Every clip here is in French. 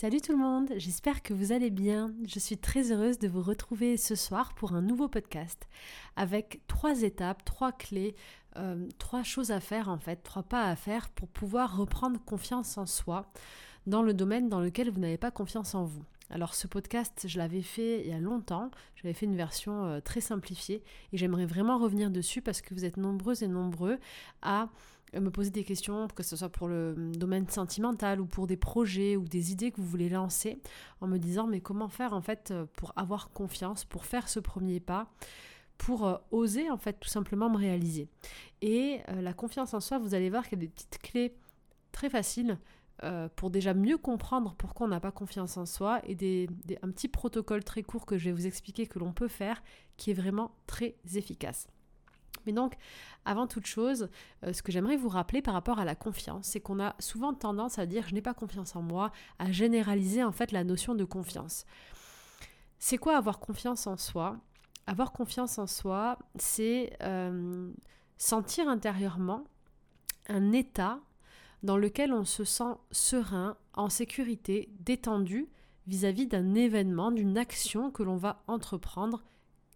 Salut tout le monde, j'espère que vous allez bien. Je suis très heureuse de vous retrouver ce soir pour un nouveau podcast avec trois étapes, trois clés, euh, trois choses à faire en fait, trois pas à faire pour pouvoir reprendre confiance en soi dans le domaine dans lequel vous n'avez pas confiance en vous. Alors ce podcast, je l'avais fait il y a longtemps, j'avais fait une version euh, très simplifiée et j'aimerais vraiment revenir dessus parce que vous êtes nombreux et nombreux à me poser des questions, que ce soit pour le domaine sentimental ou pour des projets ou des idées que vous voulez lancer, en me disant mais comment faire en fait euh, pour avoir confiance, pour faire ce premier pas, pour euh, oser en fait tout simplement me réaliser. Et euh, la confiance en soi, vous allez voir qu'il y a des petites clés très faciles pour déjà mieux comprendre pourquoi on n'a pas confiance en soi et un petit protocole très court que je vais vous expliquer que l'on peut faire qui est vraiment très efficace. Mais donc, avant toute chose, euh, ce que j'aimerais vous rappeler par rapport à la confiance, c'est qu'on a souvent tendance à dire je n'ai pas confiance en moi, à généraliser en fait la notion de confiance. C'est quoi avoir confiance en soi? Avoir confiance en soi, c'est euh, sentir intérieurement un état dans lequel on se sent serein, en sécurité, détendu vis-à-vis d'un événement, d'une action que l'on va entreprendre,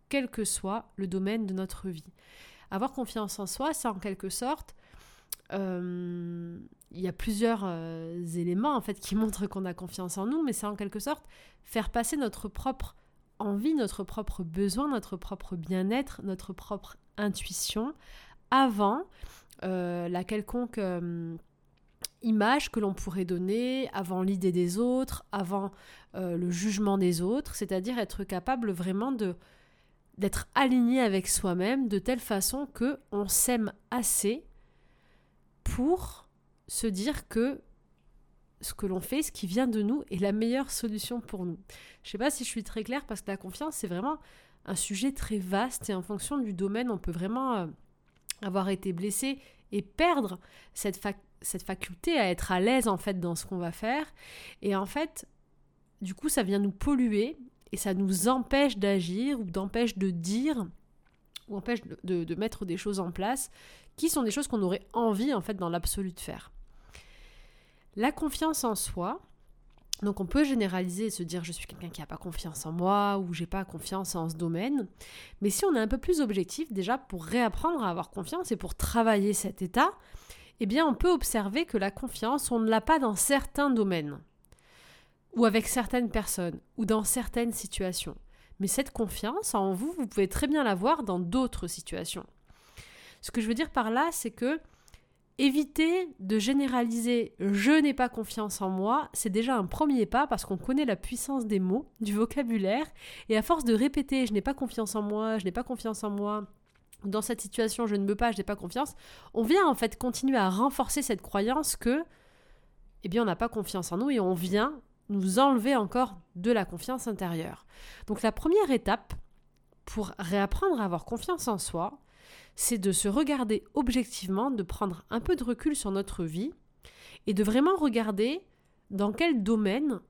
quel que soit le domaine de notre vie. Avoir confiance en soi, c'est en quelque sorte, euh, il y a plusieurs euh, éléments en fait qui montrent qu'on a confiance en nous, mais c'est en quelque sorte faire passer notre propre envie, notre propre besoin, notre propre bien-être, notre propre intuition avant euh, la quelconque image que l'on pourrait donner, avant l'idée des autres, avant le jugement des autres, c'est-à-dire être capable vraiment de d'être aligné avec soi-même de telle façon que on s'aime assez pour se dire que ce que l'on fait, ce qui vient de nous, est la meilleure solution pour nous. Je ne sais pas si je suis très claire parce que la confiance, c'est vraiment un sujet très vaste et en fonction du domaine, on peut vraiment euh, avoir été blessé et perdre cette, cette faculté à être à l'aise en fait dans ce qu'on va faire. Et en fait, du coup, ça vient nous polluer et ça nous empêche d'agir ou d'empêche de dire ou empêche de, mettre des choses en place qui sont des choses qu'on aurait envie en fait dans l'absolu de faire. La confiance en soi, donc on peut généraliser et se dire je suis quelqu'un qui n'a pas confiance en moi ou j'ai pas confiance en ce domaine. Mais si on est un peu plus objectif déjà pour réapprendre à avoir confiance et pour travailler cet état, eh bien on peut observer que la confiance, on ne l'a pas dans certains domaines ou avec certaines personnes, ou dans certaines situations. Mais cette confiance en vous, vous pouvez très bien l'avoir dans d'autres situations. Ce que je veux dire par là, c'est que éviter de généraliser je n'ai pas confiance en moi, c'est déjà un premier pas parce qu'on connaît la puissance des mots, du vocabulaire, et à force de répéter je n'ai pas confiance en moi, je n'ai pas confiance en moi, dans cette situation je ne veux pas, je n'ai pas confiance, on vient en fait continuer à renforcer cette croyance que eh bien on n'a pas confiance en nous et on vient nous enlever encore de la confiance intérieure. Donc la première étape pour réapprendre à avoir confiance en soi, c'est de se regarder objectivement, de prendre un peu de recul sur notre vie et de vraiment regarder dans quel domaine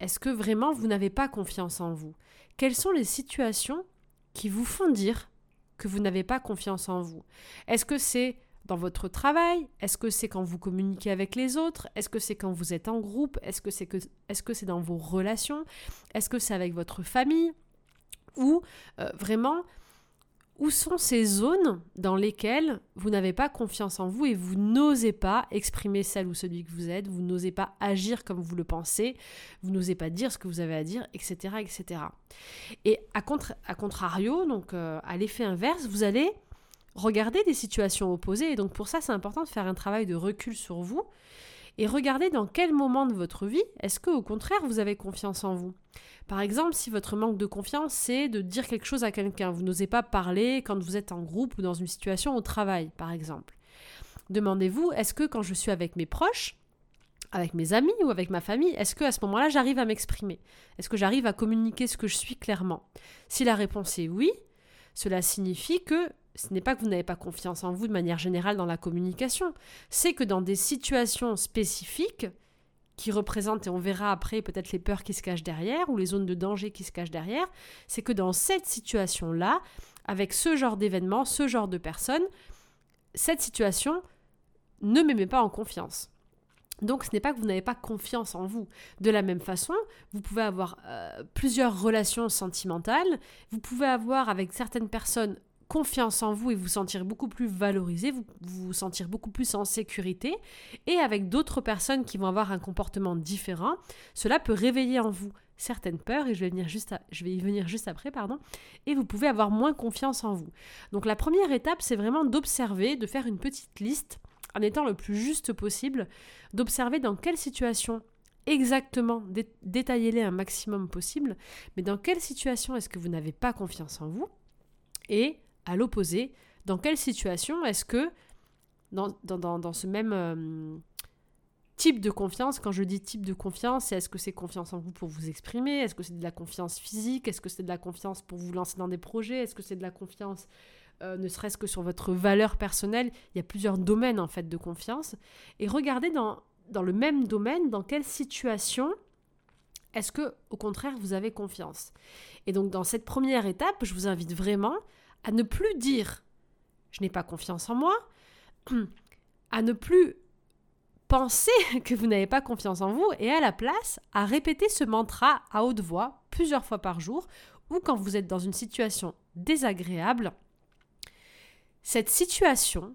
est-ce que vraiment vous n'avez pas confiance en vous. Quelles sont les situations qui vous font dire que vous n'avez pas confiance en vous? Est-ce que c'est dans votre travail? Est-ce que c'est quand vous communiquez avec les autres? Est-ce que c'est quand vous êtes en groupe? Est-ce que c'est que est-ce que c'est dans vos relations? Est-ce que c'est avec votre famille? Ou euh, vraiment où sont ces zones dans lesquelles vous n'avez pas confiance en vous et vous n'osez pas exprimer celle ou celui que vous êtes, vous n'osez pas agir comme vous le pensez, vous n'osez pas dire ce que vous avez à dire, etc. etc. Et à, à contrario, donc euh, à l'effet inverse, vous allez regarder des situations opposées. Et donc pour ça, c'est important de faire un travail de recul sur vous et regarder dans quel moment de votre vie est-ce que au contraire vous avez confiance en vous. Par exemple, si votre manque de confiance c'est de dire quelque chose à quelqu'un, vous n'osez pas parler quand vous êtes en groupe ou dans une situation au travail, par exemple. Demandez-vous, est-ce que quand je suis avec mes proches, avec mes amis ou avec ma famille, est-ce que à ce moment-là j'arrive à m'exprimer? Est-ce que j'arrive à communiquer ce que je suis clairement? Si la réponse est oui, cela signifie que ce n'est pas que vous n'avez pas confiance en vous de manière générale dans la communication, c'est que dans des situations spécifiques qui représentent, et on verra après peut-être les peurs qui se cachent derrière ou les zones de danger qui se cachent derrière, c'est que dans cette situation-là, avec ce genre d'événement, ce genre de personnes, cette situation ne me met pas en confiance. Donc ce n'est pas que vous n'avez pas confiance en vous. De la même façon, vous pouvez avoir euh, plusieurs relations sentimentales, vous pouvez avoir avec certaines personnes confiance en vous et vous sentir beaucoup plus valorisé, vous vous sentir beaucoup plus en sécurité, et avec d'autres personnes qui vont avoir un comportement différent, cela peut réveiller en vous certaines peurs, et je vais, venir juste je vais y venir juste après, pardon, et vous pouvez avoir moins confiance en vous. Donc la première étape, c'est vraiment d'observer, de faire une petite liste en étant le plus juste possible, d'observer dans quelle situation exactement, détaillez-les un maximum possible, mais dans quelle situation est-ce que vous n'avez pas confiance en vous Et à l'opposé, dans quelle situation est-ce que, dans, dans, ce même euh, type de confiance, quand je dis type de confiance, est-ce que c'est confiance en vous pour vous exprimer? Est-ce que c'est de la confiance physique? Est-ce que c'est de la confiance pour vous lancer dans des projets? Est-ce que c'est de la confiance euh, ne serait-ce que sur votre valeur personnelle, il y a plusieurs domaines en fait de confiance. Et regardez dans, dans le même domaine, dans quelle situation est-ce que, au contraire, vous avez confiance? Et donc, dans cette première étape, je vous invite vraiment à ne plus dire je n'ai pas confiance en moi, à ne plus penser que vous n'avez pas confiance en vous et à la place à répéter ce mantra à haute voix plusieurs fois par jour ou quand vous êtes dans une situation désagréable cette situation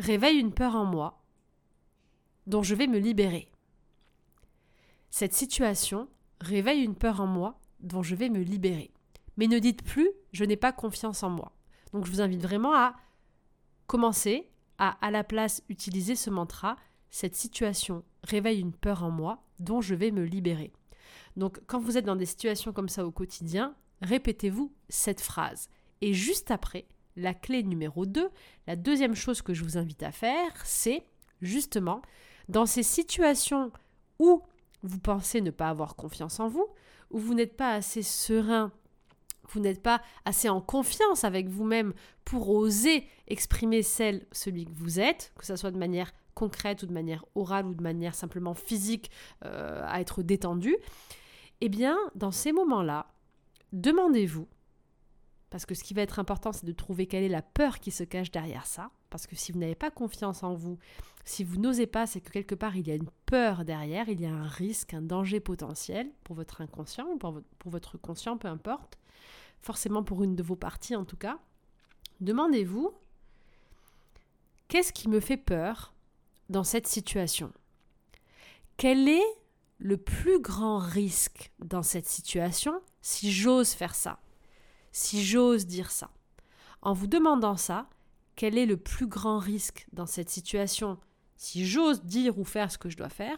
réveille une peur en moi dont je vais me libérer. Cette situation réveille une peur en moi dont je vais me libérer. Mais ne dites plus je n'ai pas confiance en moi. Donc je vous invite vraiment à commencer à à la place utiliser ce mantra cette situation réveille une peur en moi dont je vais me libérer. Donc quand vous êtes dans des situations comme ça au quotidien, répétez-vous cette phrase. Et juste après, la clé numéro 2, la deuxième chose que je vous invite à faire, c'est justement dans ces situations où vous pensez ne pas avoir confiance en vous, où vous n'êtes pas assez serein, vous n'êtes pas assez en confiance avec vous-même pour oser exprimer celle, celui que vous êtes, que ce soit de manière concrète ou de manière orale ou de manière simplement physique euh, à être détendu, eh bien, dans ces moments-là, demandez-vous parce que ce qui va être important, c'est de trouver quelle est la peur qui se cache derrière ça. Parce que si vous n'avez pas confiance en vous, si vous n'osez pas, c'est que quelque part, il y a une peur derrière, il y a un risque, un danger potentiel pour votre inconscient ou pour votre, conscient, peu importe. Forcément pour une de vos parties en tout cas. Demandez-vous, qu'est-ce qui me fait peur dans cette situation? Quel est le plus grand risque dans cette situation si j'ose faire ça? Si j'ose dire ça? En vous demandant ça, quel est le plus grand risque dans cette situation Si j'ose dire ou faire ce que je dois faire,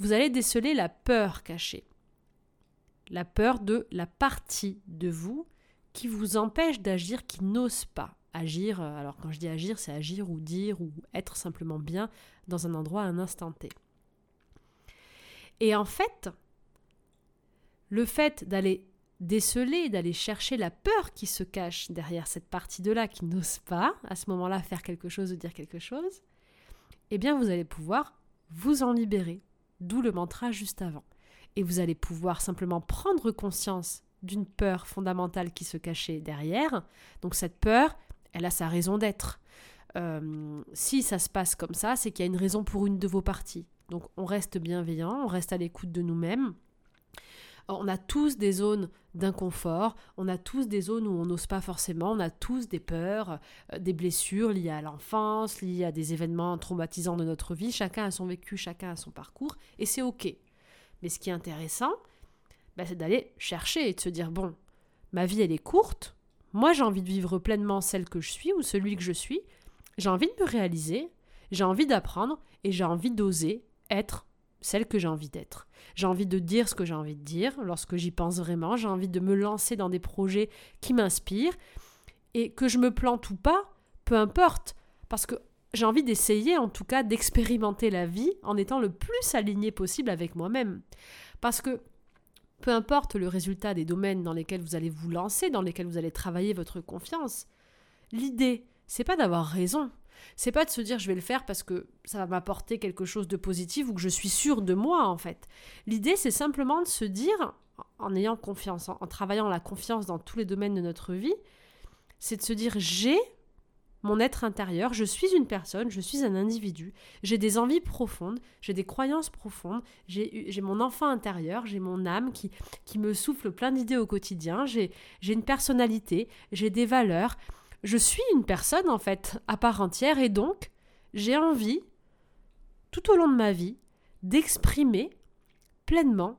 vous allez déceler la peur cachée. La peur de la partie de vous qui vous empêche d'agir, qui n'ose pas agir. Euh, alors quand je dis agir, c'est agir ou dire ou être simplement bien dans un endroit à un instant T. Et en fait, le fait d'aller déceler, d'aller chercher la peur qui se cache derrière cette partie de là qui n'ose pas à ce moment-là faire quelque chose ou dire quelque chose, eh bien vous allez pouvoir vous en libérer, d'où le mantra juste avant. Et vous allez pouvoir simplement prendre conscience d'une peur fondamentale qui se cachait derrière. Donc cette peur, elle a sa raison d'être. Euh, si ça se passe comme ça, c'est qu'il y a une raison pour une de vos parties. Donc on reste bienveillant, on reste à l'écoute de nous-mêmes, on a tous des zones d'inconfort, on a tous des zones où on n'ose pas forcément, on a tous des peurs, euh, des blessures liées à l'enfance, liées à des événements traumatisants de notre vie. Chacun a son vécu, chacun a son parcours, et c'est ok. Mais ce qui est intéressant, bah, c'est d'aller chercher et de se dire, bon, ma vie elle est courte, moi j'ai envie de vivre pleinement celle que je suis ou celui que je suis, j'ai envie de me réaliser, j'ai envie d'apprendre et j'ai envie d'oser être celle que j'ai envie d'être. J'ai envie de dire ce que j'ai envie de dire lorsque j'y pense vraiment. J'ai envie de me lancer dans des projets qui m'inspirent. Et que je me plante ou pas, peu importe. Parce que j'ai envie d'essayer, en tout cas, d'expérimenter la vie en étant le plus aligné possible avec moi-même. Parce que peu importe le résultat des domaines dans lesquels vous allez vous lancer, dans lesquels vous allez travailler votre confiance, l'idée, c'est pas d'avoir raison, c'est pas de se dire je vais le faire parce que ça va m'apporter quelque chose de positif ou que je suis sûre de moi en fait. L'idée c'est simplement de se dire, en ayant confiance, en, travaillant la confiance dans tous les domaines de notre vie, c'est de se dire j'ai mon être intérieur, je suis une personne, je suis un individu, j'ai des envies profondes, j'ai des croyances profondes, j'ai mon enfant intérieur, j'ai mon âme qui, qui me souffle plein d'idées au quotidien, j'ai une personnalité, j'ai des valeurs, je suis une personne en fait à part entière et donc j'ai envie, tout au long de ma vie, d'exprimer pleinement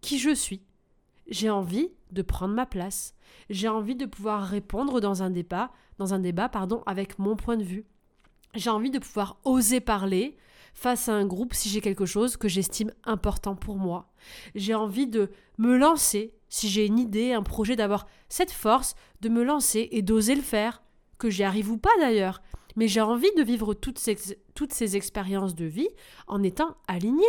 qui je suis. J'ai envie de prendre ma place. J'ai envie de pouvoir répondre dans un débat, dans un débat pardon, avec mon point de vue. J'ai envie de pouvoir oser parler face à un groupe si j'ai quelque chose que j'estime important pour moi. J'ai envie de me lancer si j'ai une idée, un projet, d'avoir cette force de me lancer et d'oser le faire, que j'y arrive ou pas d'ailleurs. Mais j'ai envie de vivre toutes ces, toutes ces expériences de vie en étant alignée.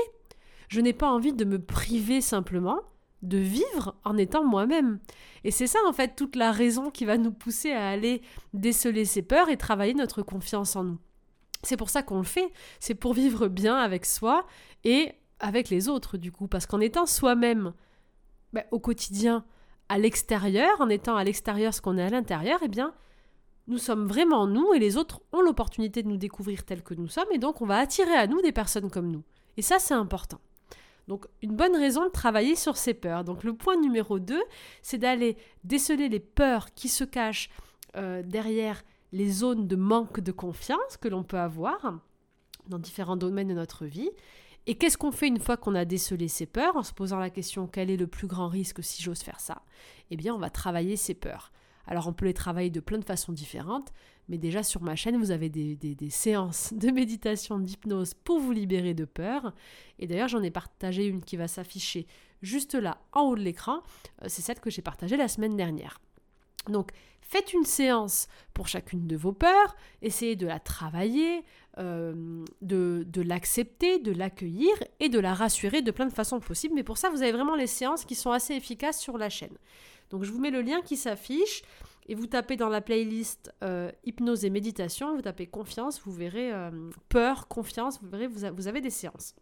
Je n'ai pas envie de me priver simplement de vivre en étant moi-même. Et c'est ça en fait toute la raison qui va nous pousser à aller déceler ses peurs et travailler notre confiance en nous. C'est pour ça qu'on le fait, c'est pour vivre bien avec soi et avec les autres du coup, parce qu'en étant soi-même ben, au quotidien, à l'extérieur, en étant à l'extérieur ce qu'on est à l'intérieur, eh bien, nous sommes vraiment nous et les autres ont l'opportunité de nous découvrir tels que nous sommes et donc on va attirer à nous des personnes comme nous. Et ça, c'est important. Donc une bonne raison de travailler sur ces peurs. Donc le point numéro 2, c'est d'aller déceler les peurs qui se cachent euh, derrière les zones de manque de confiance que l'on peut avoir dans différents domaines de notre vie. Et qu'est-ce qu'on fait une fois qu'on a décelé ces peurs en se posant la question quel est le plus grand risque si j'ose faire ça? Eh bien, on va travailler ces peurs. Alors on peut les travailler de plein de façons différentes, mais déjà sur ma chaîne, vous avez des, séances de méditation, d'hypnose pour vous libérer de peur. Et d'ailleurs, j'en ai partagé une qui va s'afficher juste là, en haut de l'écran. Euh, c'est celle que j'ai partagée la semaine dernière. Donc, faites une séance pour chacune de vos peurs, essayez de la travailler, euh, de, de l'accepter, de l'accueillir et de la rassurer de plein de façons possibles. Mais pour ça, vous avez vraiment les séances qui sont assez efficaces sur la chaîne. Donc je vous mets le lien qui s'affiche et vous tapez dans la playlist euh, hypnose et méditation, vous tapez confiance, vous verrez euh, peur, confiance, vous verrez, vous, avez des séances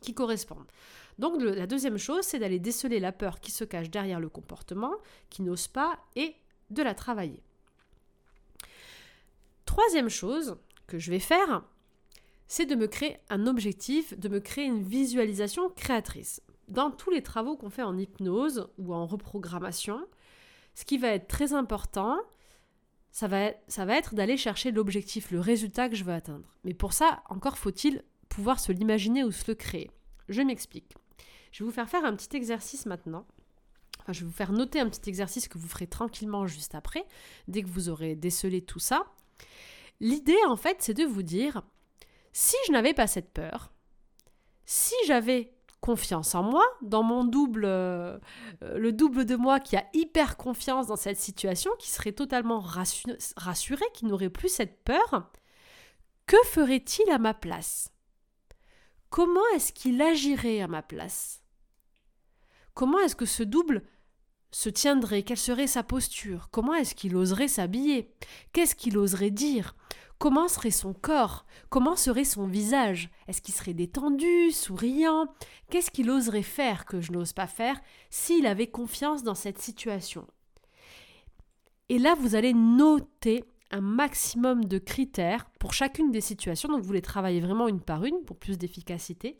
qui correspondent. Donc la deuxième chose, c'est d'aller déceler la peur qui se cache derrière le comportement, qui n'ose pas, et de la travailler. Troisième chose que je vais faire, c'est de me créer un objectif, de me créer une visualisation créatrice dans tous les travaux qu'on fait en hypnose ou en reprogrammation, ce qui va être très important, ça va, ça va être d'aller chercher l'objectif, le résultat que je veux atteindre. Mais pour ça, encore faut-il pouvoir se l'imaginer ou se le créer. Je m'explique. Je vais vous faire faire un petit exercice maintenant. Enfin, je vais vous faire noter un petit exercice que vous ferez tranquillement juste après, dès que vous aurez décelé tout ça. L'idée, en fait, c'est de vous dire, si je n'avais pas cette peur, si j'avais confiance en moi, dans mon double, euh, le double de moi qui a hyper confiance dans cette situation, qui serait totalement rassuré, qui n'aurait plus cette peur, que ferait-il à ma place? Comment est-ce qu'il agirait à ma place? Comment est-ce que ce double se tiendrait Quelle serait sa posture? Comment est-ce qu'il oserait s'habiller? Qu'est-ce qu'il oserait dire? Comment serait son corps? Comment serait son visage? Est-ce qu'il serait détendu, souriant? Qu'est-ce qu'il oserait faire que je n'ose pas faire s'il avait confiance dans cette situation? Et là, vous allez noter un maximum de critères pour chacune des situations, donc vous les travaillez vraiment une par une pour plus d'efficacité.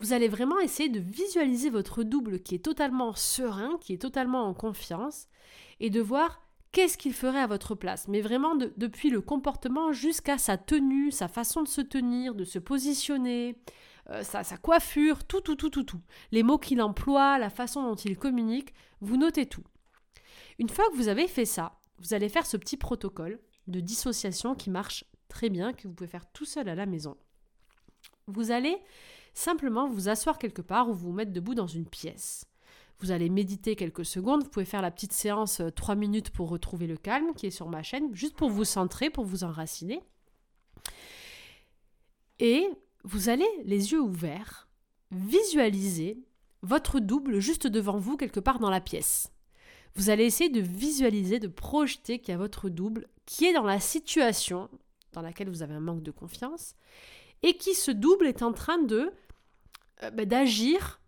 Vous allez vraiment essayer de visualiser votre double qui est totalement serein, qui est totalement en confiance, et de voir qu'est-ce qu'il ferait à votre place Mais vraiment depuis le comportement jusqu'à sa tenue, sa façon de se tenir, de se positionner, euh, sa, sa, coiffure, tout, tout, tout, tout, tout. Les mots qu'il emploie, la façon dont il communique, vous notez tout. Une fois que vous avez fait ça, vous allez faire ce petit protocole de dissociation qui marche très bien, que vous pouvez faire tout seul à la maison. Vous allez simplement vous asseoir quelque part ou vous mettre debout dans une pièce. Vous allez méditer quelques secondes. Vous pouvez faire la petite séance 3 euh, minutes pour retrouver le calme qui est sur ma chaîne, juste pour vous centrer, pour vous enraciner. Et vous allez, les yeux ouverts, visualiser votre double juste devant vous, quelque part dans la pièce. Vous allez essayer de visualiser, de projeter qu'il y a votre double qui est dans la situation dans laquelle vous avez un manque de confiance et qui ce double est en train de euh, bah, d'agir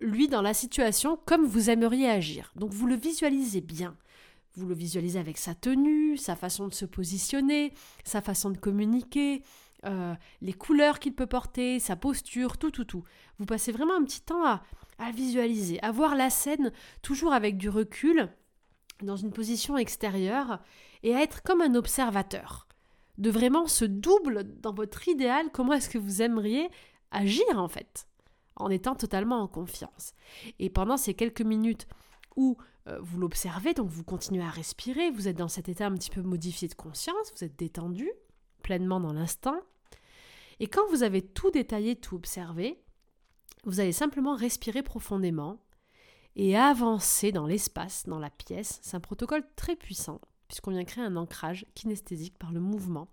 lui dans la situation comme vous aimeriez agir. Donc vous le visualisez bien. Vous le visualisez avec sa tenue, sa façon de se positionner, sa façon de communiquer, euh, les couleurs qu'il peut porter, sa posture, tout, tout, tout. Vous passez vraiment un petit temps à, à visualiser, à voir la scène toujours avec du recul, dans une position extérieure, et à être comme un observateur. De vraiment se double dans votre idéal, comment est-ce que vous aimeriez agir en fait, en étant totalement en confiance. Et pendant ces quelques minutes où euh, vous l'observez, donc vous continuez à respirer, vous êtes dans cet état un petit peu modifié de conscience, vous êtes détendu, pleinement dans l'instant. Et quand vous avez tout détaillé, tout observé, vous allez simplement respirer profondément et avancer dans l'espace, dans la pièce. C'est un protocole très puissant, puisqu'on vient créer un ancrage kinesthésique par le mouvement.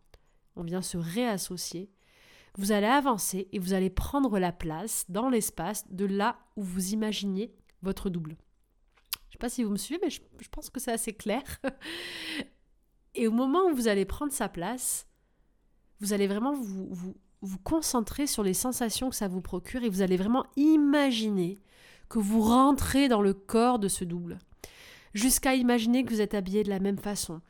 On vient se réassocier. Vous allez avancer et vous allez prendre la place dans l'espace de là où vous imaginiez votre double. Je ne sais pas si vous me suivez, mais je, pense que c'est assez clair. et au moment où vous allez prendre sa place, vous allez vraiment vous, concentrer sur les sensations que ça vous procure et vous allez vraiment imaginer que vous rentrez dans le corps de ce double. Jusqu'à imaginer que vous êtes habillé de la même façon.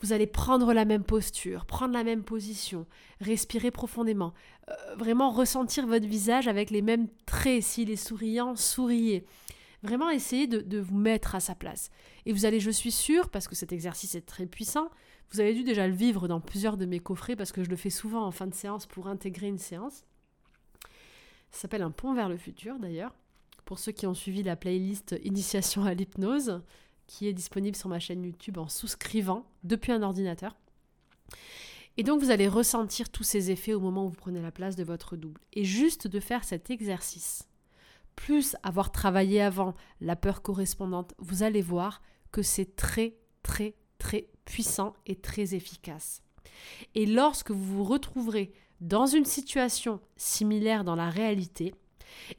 Vous allez prendre la même posture, prendre la même position, respirer profondément, euh, vraiment ressentir votre visage avec les mêmes traits. S'il est souriant, souriez. Vraiment essayer de, de vous mettre à sa place. Et vous allez, je suis sûre, parce que cet exercice est très puissant, vous avez dû déjà le vivre dans plusieurs de mes coffrets parce que je le fais souvent en fin de séance pour intégrer une séance. Ça s'appelle Un pont vers le futur d'ailleurs. Pour ceux qui ont suivi la playlist Initiation à l'hypnose, qui est disponible sur ma chaîne YouTube en souscrivant depuis un ordinateur. Et donc vous allez ressentir tous ces effets au moment où vous prenez la place de votre double. Et juste de faire cet exercice, plus avoir travaillé avant la peur correspondante, vous allez voir que c'est très très très puissant et très efficace. Et lorsque vous vous retrouverez dans une situation similaire dans la réalité,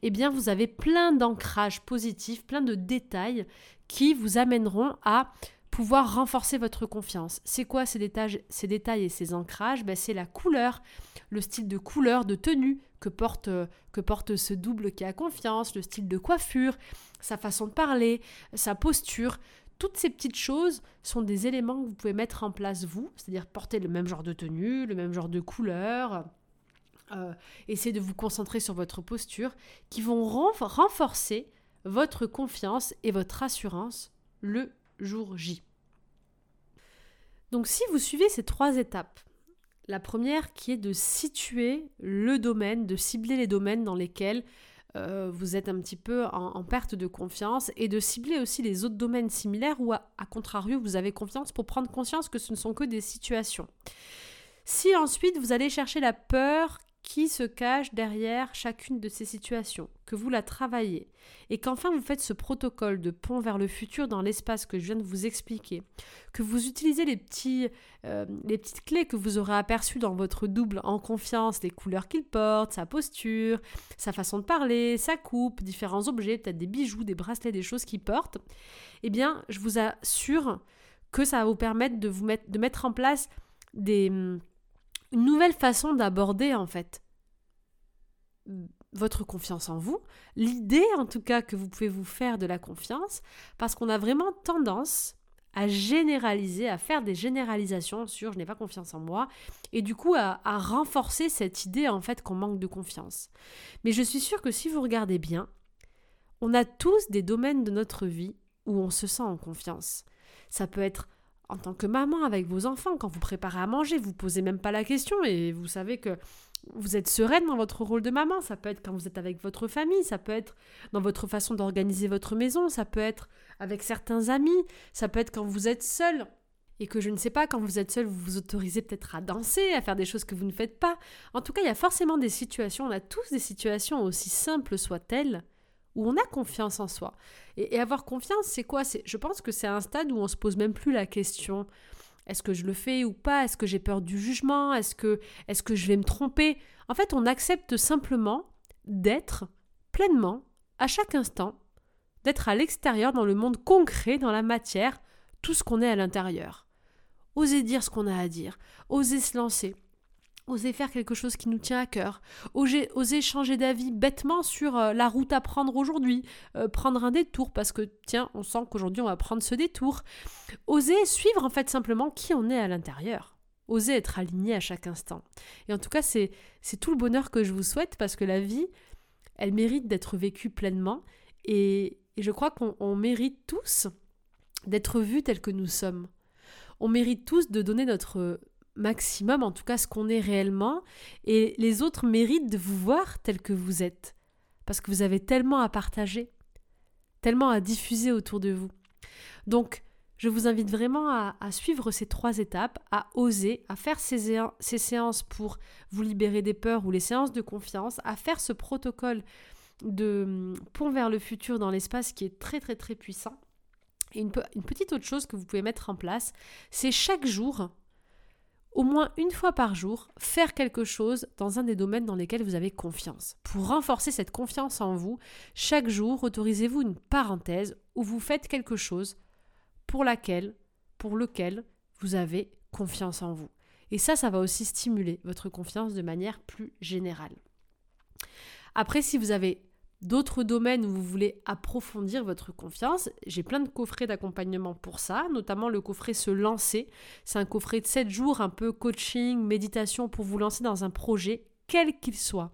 eh bien vous avez plein d'ancrages positifs, plein de détails qui vous amèneront à pouvoir renforcer votre confiance. C'est quoi ces détails, ces détails et ces ancrages? Ben, C'est la couleur, le style de couleur, de tenue que porte, que porte ce double qui a confiance, le style de coiffure, sa façon de parler, sa posture, toutes ces petites choses sont des éléments que vous pouvez mettre en place vous, c'est-à-dire porter le même genre de tenue, le même genre de couleur, euh, essayer de vous concentrer sur votre posture, qui vont renforcer votre confiance et votre assurance le jour J. Donc si vous suivez ces trois étapes, la première qui est de situer le domaine, de cibler les domaines dans lesquels euh, vous êtes un petit peu en, perte de confiance et de cibler aussi les autres domaines similaires où, à, contrario, vous avez confiance pour prendre conscience que ce ne sont que des situations. Si ensuite vous allez chercher la peur qui se cache derrière chacune de ces situations, que vous la travaillez, et qu'enfin vous faites ce protocole de pont vers le futur dans l'espace que je viens de vous expliquer, que vous utilisez euh, les petites clés que vous aurez aperçues dans votre double en confiance, les couleurs qu'il porte, sa posture, sa façon de parler, sa coupe, différents objets, peut-être des bijoux, des bracelets, des choses qu'il porte, eh bien, je vous assure que ça va vous permettre de, vous de mettre en place des une nouvelle façon d'aborder en fait votre confiance en vous, l'idée en tout cas que vous pouvez vous faire de la confiance, parce qu'on a vraiment tendance à généraliser, à faire des généralisations sur je n'ai pas confiance en moi, et du coup à, à renforcer cette idée en fait qu'on manque de confiance. Mais je suis sûre que si vous regardez bien, on a tous des domaines de notre vie où on se sent en confiance. Ça peut être en tant que maman avec vos enfants, quand vous préparez à manger, vous posez même pas la question et vous savez que vous êtes sereine dans votre rôle de maman. Ça peut être quand vous êtes avec votre famille, ça peut être dans votre façon d'organiser votre maison, ça peut être avec certains amis, ça peut être quand vous êtes seul. Et que je ne sais pas, quand vous êtes seul, vous vous autorisez peut-être à danser, à faire des choses que vous ne faites pas. En tout cas, il y a forcément des situations, on a tous des situations aussi simples soient-elles, où on a confiance en soi. Et, avoir confiance, c'est quoi? Je pense que c'est un stade où on se pose même plus la question est-ce que je le fais ou pas? Est-ce que j'ai peur du jugement? Est-ce que, est-ce que je vais me tromper? En fait, on accepte simplement d'être pleinement, à chaque instant, d'être à l'extérieur, dans le monde concret, dans la matière, tout ce qu'on est à l'intérieur. Oser dire ce qu'on a à dire, oser se lancer, Oser faire quelque chose qui nous tient à cœur. Oser, changer d'avis bêtement sur euh, la route à prendre aujourd'hui. Euh, prendre un détour parce que, tiens, on sent qu'aujourd'hui on va prendre ce détour. Oser suivre en fait simplement qui on est à l'intérieur. Oser être aligné à chaque instant. Et en tout cas, c'est, c'est tout le bonheur que je vous souhaite parce que la vie, elle mérite d'être vécue pleinement. Et, et je crois qu'on mérite tous d'être vus tels que nous sommes. On mérite tous de donner notre maximum, en tout cas ce qu'on est réellement, et les autres méritent de vous voir tel que vous êtes, parce que vous avez tellement à partager, tellement à diffuser autour de vous. Donc, je vous invite vraiment à, suivre ces trois étapes, à oser, à faire ces, ces, séances pour vous libérer des peurs ou les séances de confiance, à faire ce protocole de hum, pont vers le futur dans l'espace qui est très très très puissant. Et une petite autre chose que vous pouvez mettre en place, c'est chaque jour au moins une fois par jour, faire quelque chose dans un des domaines dans lesquels vous avez confiance. Pour renforcer cette confiance en vous, chaque jour, autorisez-vous une parenthèse où vous faites quelque chose pour laquelle, pour lequel vous avez confiance en vous. Et ça, ça va aussi stimuler votre confiance de manière plus générale. Après, si vous avez d'autres domaines où vous voulez approfondir votre confiance, j'ai plein de coffrets d'accompagnement pour ça, notamment le coffret Se lancer. C'est un coffret de 7 jours, un peu coaching, méditation pour vous lancer dans un projet quel qu'il soit.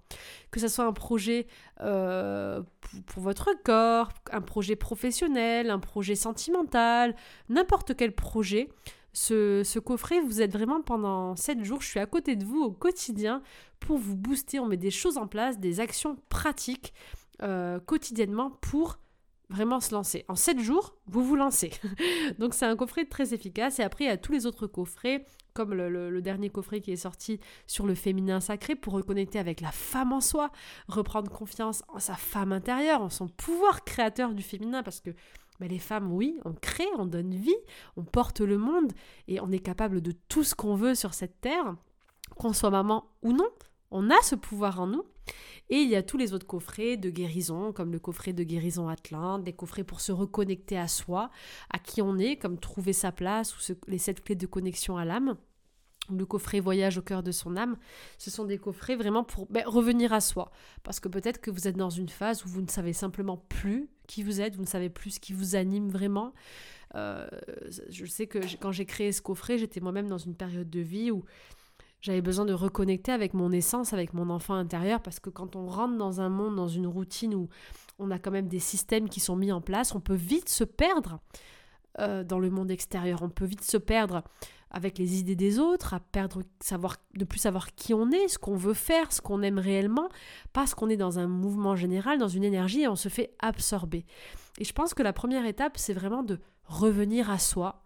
Que ce soit un projet euh, pour, votre corps, un projet professionnel, un projet sentimental, n'importe quel projet. Ce, ce, coffret, vous êtes vraiment pendant 7 jours, je suis à côté de vous au quotidien pour vous booster. On met des choses en place, des actions pratiques euh, quotidiennement pour vraiment se lancer. En 7 jours, vous vous lancez. Donc c'est un coffret très efficace. Et après, il y a tous les autres coffrets, comme le, dernier coffret qui est sorti sur le féminin sacré, pour reconnecter avec la femme en soi, reprendre confiance en sa femme intérieure, en son pouvoir créateur du féminin, parce que bah, les femmes, oui, on crée, on donne vie, on porte le monde, et on est capable de tout ce qu'on veut sur cette terre, qu'on soit maman ou non. On a ce pouvoir en nous. Et il y a tous les autres coffrets de guérison, comme le coffret de guérison Atlante, des coffrets pour se reconnecter à soi, à qui on est, comme trouver sa place, ou les sept clés de connexion à l'âme le coffret Voyage au cœur de son âme, ce sont des coffrets vraiment pour ben, revenir à soi. Parce que peut-être que vous êtes dans une phase où vous ne savez simplement plus qui vous êtes, vous ne savez plus ce qui vous anime vraiment. Euh, je sais que quand j'ai créé ce coffret, j'étais moi-même dans une période de vie où j'avais besoin de reconnecter avec mon essence, avec mon enfant intérieur, parce que quand on rentre dans un monde, dans une routine où on a quand même des systèmes qui sont mis en place, on peut vite se perdre euh, dans le monde extérieur. On peut vite se perdre avec les idées des autres, à perdre, savoir, de plus savoir qui on est, ce qu'on veut faire, ce qu'on aime réellement, parce qu'on est dans un mouvement général, dans une énergie et on se fait absorber. Et je pense que la première étape, c'est vraiment de revenir à soi,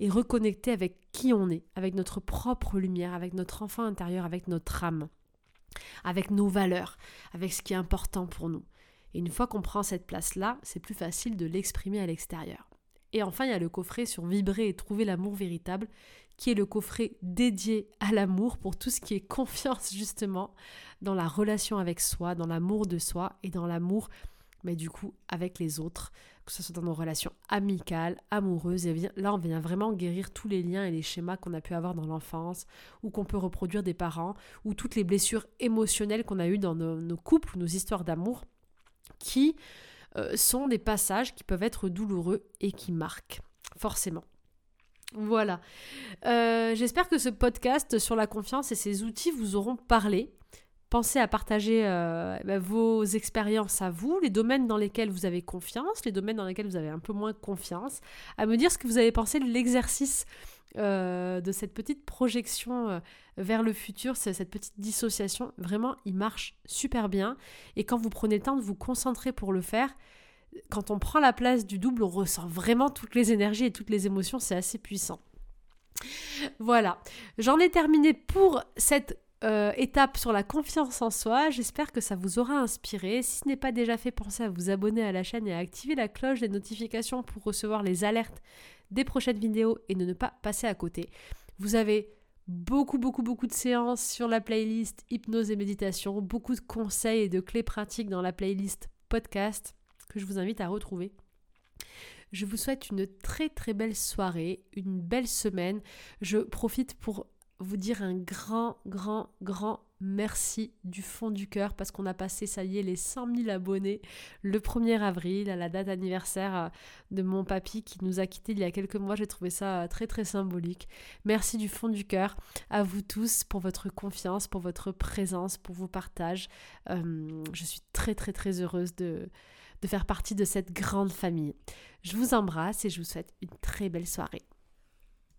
et reconnecter avec qui on est, avec notre propre lumière, avec notre enfant intérieur, avec notre âme, avec nos valeurs, avec ce qui est important pour nous. Et une fois qu'on prend cette place-là, c'est plus facile de l'exprimer à l'extérieur. Et enfin, il y a le coffret sur vibrer et trouver l'amour véritable, qui est le coffret dédié à l'amour pour tout ce qui est confiance justement dans la relation avec soi, dans l'amour de soi et dans l'amour, mais du coup avec les autres, que ce soit dans nos relations amicales, amoureuses. Et là, on vient vraiment guérir tous les liens et les schémas qu'on a pu avoir dans l'enfance, ou qu'on peut reproduire des parents, ou toutes les blessures émotionnelles qu'on a eues dans nos, couples ou nos histoires d'amour, qui euh, sont des passages qui peuvent être douloureux et qui marquent, forcément. Voilà. Euh, j'espère que ce podcast sur la confiance et ses outils vous auront parlé. Pensez à partager euh, bah, vos expériences à vous, les domaines dans lesquels vous avez confiance, les domaines dans lesquels vous avez un peu moins confiance, à me dire ce que vous avez pensé de l'exercice euh, de cette petite projection euh, vers le futur, cette petite dissociation. Vraiment, il marche super bien. Et quand vous prenez le temps de vous concentrer pour le faire, quand on prend la place du double, on ressent vraiment toutes les énergies et toutes les émotions. C'est assez puissant. Voilà, j'en ai terminé pour cette euh, étape sur la confiance en soi. J'espère que ça vous aura inspiré. Si ce n'est pas déjà fait, pensez à vous abonner à la chaîne et à activer la cloche des notifications pour recevoir les alertes des prochaines vidéos et de ne pas passer à côté. Vous avez beaucoup, beaucoup, beaucoup de séances sur la playlist hypnose et méditation, beaucoup de conseils et de clés pratiques dans la playlist podcast que je vous invite à retrouver. Je vous souhaite une très très belle soirée, une belle semaine. Je profite pour vous dire un grand, grand, grand merci du fond du cœur parce qu'on a passé, ça y est, les 100 000 abonnés le 1er avril, à la date anniversaire euh, de mon papy qui nous a quittés il y a quelques mois. J'ai trouvé ça euh, très, très symbolique. Merci du fond du cœur à vous tous pour votre confiance, pour votre présence, pour vos partages. Euh, je suis très, très, très heureuse de, de faire partie de cette grande famille. Je vous embrasse et je vous souhaite une très belle soirée.